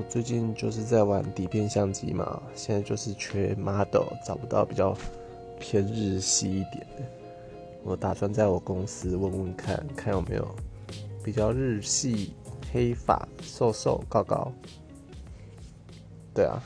我最近就是在玩底片相机嘛现在就是缺 model 找不到比较偏日系一点的。我打算在我公司问问看看有没有比较日系黑发瘦瘦高高。对啊。